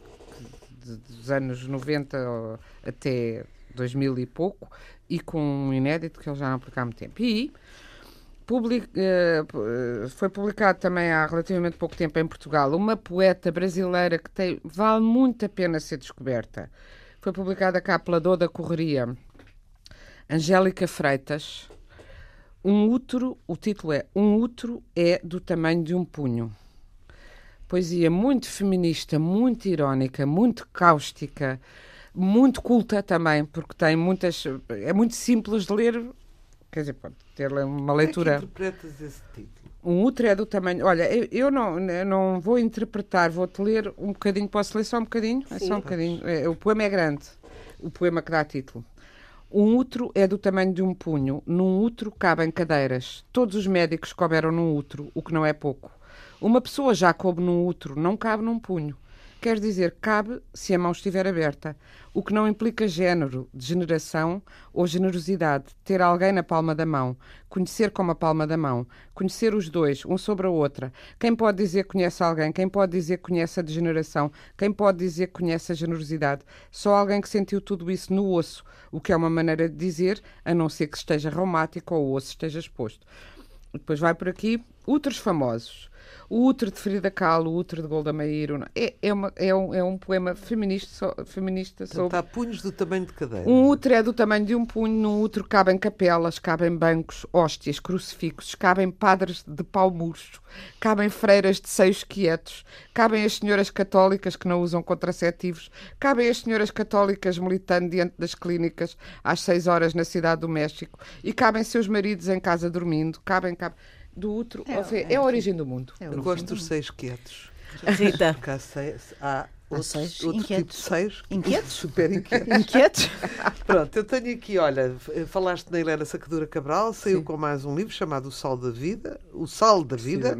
de- dos anos 90 ao- até 2000 e pouco, e com um inédito que ele já não publica há muito tempo. E public- pu- eh, foi publicado também há relativamente pouco tempo em Portugal uma poeta brasileira que tem, vale muito a pena ser descoberta. Foi publicada cá pela Dor da Correria, Angélica Freitas. Um útero, o título é Um útero é do tamanho de um punho. poesia muito feminista, muito irónica, muito cáustica, muito culta também, porque tem muitas. É muito simples de ler, quer dizer, pode ter uma leitura. Como é que interpretas esse título? Um outro é do tamanho. Olha, eu, eu não, eu não vou interpretar, vou-te ler um bocadinho. Posso ler só um bocadinho? é só um bocadinho. É, o poema é grande, o poema que dá título. Um útero é do tamanho de um punho. Num útero cabem cadeiras. Todos os médicos couberam num útero, o que não é pouco. Uma pessoa já coube num útero, não cabe num punho. Quer dizer, cabe se a mão estiver aberta, o que não implica género, degeneração ou generosidade. Ter alguém na palma da mão, conhecer como a palma da mão, conhecer os dois, um sobre a outra. Quem pode dizer que conhece alguém? Quem pode dizer que conhece a degeneração? Quem pode dizer que conhece a generosidade? Só alguém que sentiu tudo isso no osso, o que é uma maneira de dizer, a não ser que esteja reumático ou o osso esteja exposto. Depois vai por aqui, outros famosos. O Útero de Frida Kahlo, o Útero de Golda Meir, é, é, uma, é, um, é um poema feminista, so, feminista Portanto, sobre... há punhos do tamanho de cadeira. Um útero é do tamanho de um punho, num útero cabem capelas, cabem bancos, hóstias, crucifixos, cabem padres de pau murcho, cabem freiras de seios quietos, cabem as senhoras católicas que não usam contraceptivos, cabem as senhoras católicas militando diante das clínicas às seis horas na cidade do México e cabem seus maridos em casa dormindo, cabem, cabem do outro. É, é, é, a origem do mundo. É Eu gosto dos seis quietos. Rita. Porque há, seis, há outros, seis outro inquietos. tipo de seis. Inquietos? Super inquietos. Inquietos? Pronto, eu tenho aqui, olha, falaste na Helena Sacadura Cabral, saiu Sim. com mais um livro chamado O Sal da Vida, O Sal da Vida,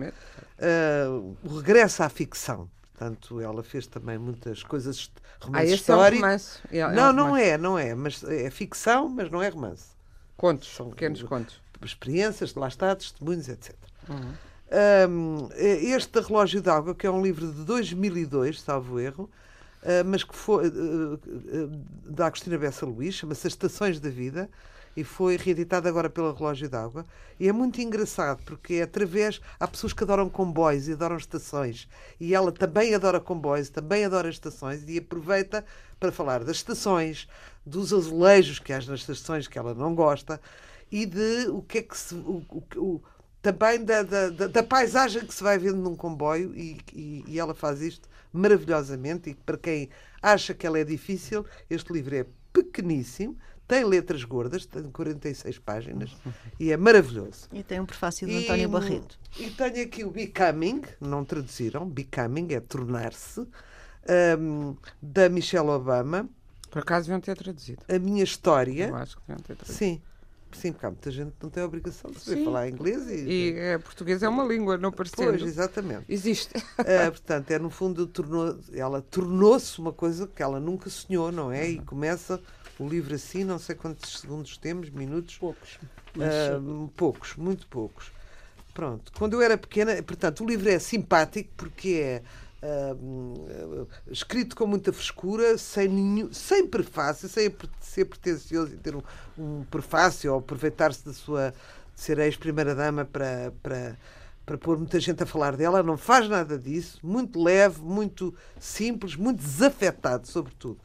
uh, o regresso à ficção. Portanto, ela fez também muitas coisas romance ah, histórico. É um romance. É, é não, um não é, não é, mas é ficção, mas não é romance. Contos, São pequenos contos. Experiências, lá está, testemunhos, etc. Uhum. Um, este Relógio d'Água, que é um livro de 2002, salvo erro, uh, mas que foi uh, uh, da Agostina Bessa Luís, chama-se As Estações da Vida, e foi reeditado agora pela Relógio d'Água. E é muito engraçado, porque é através. Há pessoas que adoram comboios e adoram estações, e ela também adora comboios, também adora estações, e aproveita para falar das estações, dos azulejos que há nas estações que ela não gosta, e de o que é que se. O, o, também da, da, da, paisagem que se vai vendo num comboio e, e, e, ela faz isto maravilhosamente e para quem acha que ela é difícil, este livro é pequeníssimo, tem letras gordas, tem 46 páginas e é maravilhoso. E tem um prefácio do António Barreto. E tenho aqui o Becoming, não traduziram, Becoming é tornar-se, um, da Michelle Obama. Por acaso deviam ter traduzido. A minha história. Eu acho que deviam ter traduzido. Sim. Sim, porque há muita gente que não tem a obrigação de saber Sim. falar inglês. E, e é, português é uma língua, não parecendo. Pois, exatamente. Existe. Uh, portanto, é no fundo, tornou, ela tornou-se uma coisa que ela nunca sonhou, não é? E começa o livro assim, não sei quantos segundos temos, minutos. Poucos. Uh, poucos, muito poucos. Pronto. Quando eu era pequena, portanto, o livro é simpático porque é Uh, escrito com muita frescura, sem, nenhum, sem prefácio, sem ser pretencioso e ter um, um prefácio ou aproveitar-se da sua de ser ex-primeira-dama para, para, para pôr muita gente a falar dela. Não faz nada disso. Muito leve, muito simples, muito desafetado, sobretudo.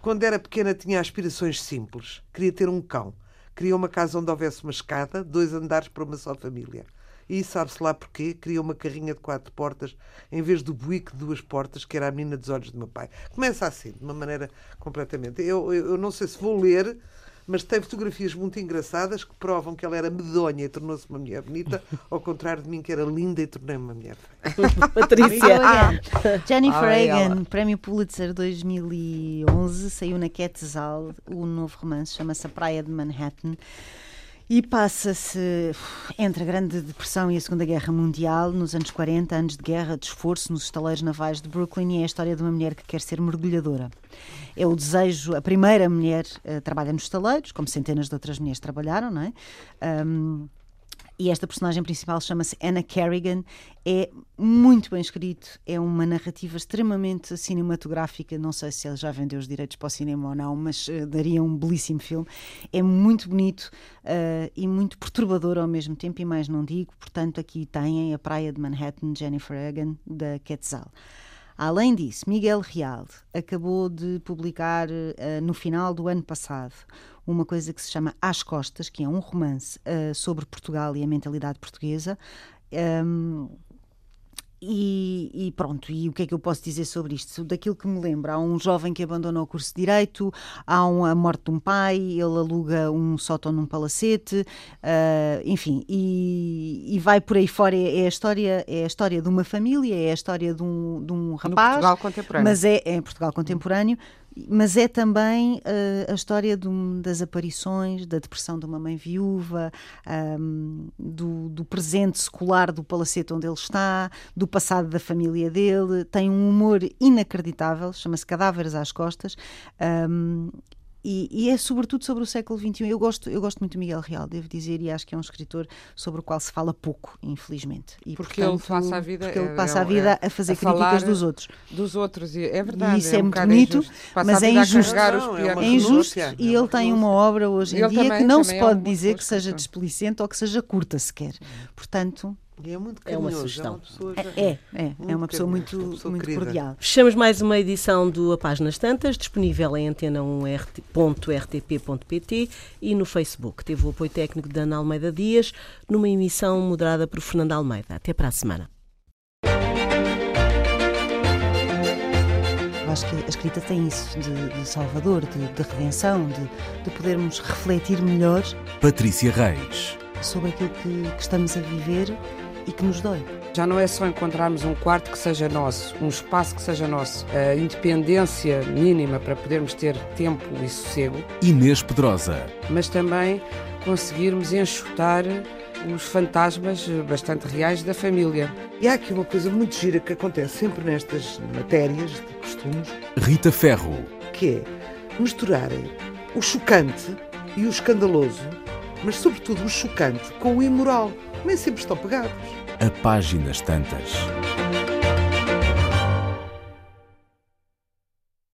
Quando era pequena, tinha aspirações simples. Queria ter um cão. Queria uma casa onde houvesse uma escada, dois andares para uma só família. E sabe-se lá porquê, queria uma carrinha de quatro portas em vez do buíque de duas portas, que era a menina dos olhos do meu pai. Começa assim, de uma maneira completamente. Eu, eu, eu não sei se vou ler, mas tem fotografias muito engraçadas que provam que ela era medonha e tornou-se uma mulher bonita, ao contrário de mim, que era linda e tornei-me uma mulher feia. Patrícia. Jennifer Egan, Prémio Pulitzer 2011, saiu na Quetzal, o novo romance, chama-se A Praia de Manhattan. E passa-se entre a Grande Depressão e a Segunda Guerra Mundial, nos anos 40, anos de guerra, de esforço nos estaleiros navais de Brooklyn, e é a história de uma mulher que quer ser mergulhadora. É o desejo, a primeira mulher uh, trabalha nos estaleiros, como centenas de outras mulheres trabalharam, não é? Um, e esta personagem principal chama-se Anna Kerrigan. É muito bem escrito, é uma narrativa extremamente cinematográfica. Não sei se ele já vendeu os direitos para o cinema ou não, mas uh, daria um belíssimo filme. É muito bonito uh, e muito perturbador ao mesmo tempo, e mais não digo. Portanto, aqui têm a Praia de Manhattan, Jennifer Egan, da Quetzal. Além disso, Miguel Real acabou de publicar uh, no final do ano passado uma coisa que se chama Às Costas, que é um romance uh, sobre Portugal e a mentalidade portuguesa. Um, e, e pronto, e o que é que eu posso dizer sobre isto? Daquilo que me lembra, há um jovem que abandona o curso de Direito, há um, a morte de um pai, ele aluga um sótão num palacete, uh, enfim, e, e, vai por aí fora. É, é, a história, é a história de uma família, é a história de um, de um rapaz. No Portugal contemporâneo. Mas é, é em Portugal contemporâneo, mas é também uh, a história um, das aparições, da depressão de uma mãe viúva, um, do, do, presente secular do palacete onde ele está, do passado da família dele. Tem um humor inacreditável, chama-se Cadáveres às Costas. Um, e, e, é sobretudo sobre o século XXI. Eu gosto, eu gosto muito do Miguel Real, devo dizer, e acho que é um escritor sobre o qual se fala pouco, infelizmente. E, porque portanto, ele passa a vida, porque ele é, passa a, vida é, a fazer a críticas dos outros. Dos outros, é verdade. E isso é, é muito bonito, mas é injusto. Não, é, injusto e ele tem uma obra hoje em dia também, que não se pode dizer que seja displicente ou que seja curta sequer. Portanto, e é muito carinhoso, é uma sugestão. É, é, é, é uma pessoa muito, uma pessoa muito cordial. Fechamos mais uma edição do A Páginas Tantas, disponível em antena1.rtp.pt e no Facebook. Teve o apoio técnico de Ana Almeida Dias, numa emissão moderada por Fernando Almeida. Até para a semana. acho que a escrita tem isso de, de salvador, de, de redenção, de, de, podermos refletir melhor. Patrícia Reis. Sobre aquilo que, que estamos a viver e que nos dói. Já não é só encontrarmos um quarto que seja nosso, um espaço que seja nosso, a independência mínima para podermos ter tempo e sossego. Inês Pedrosa. Mas também conseguirmos enxutar os fantasmas bastante reais da família. E há aqui uma coisa muito gira que acontece sempre nestas matérias de costumes. Rita Ferro. Que é misturarem o chocante e o escandaloso, mas sobretudo o chocante com o imoral nem sempre estão pegados. A páginas tantas.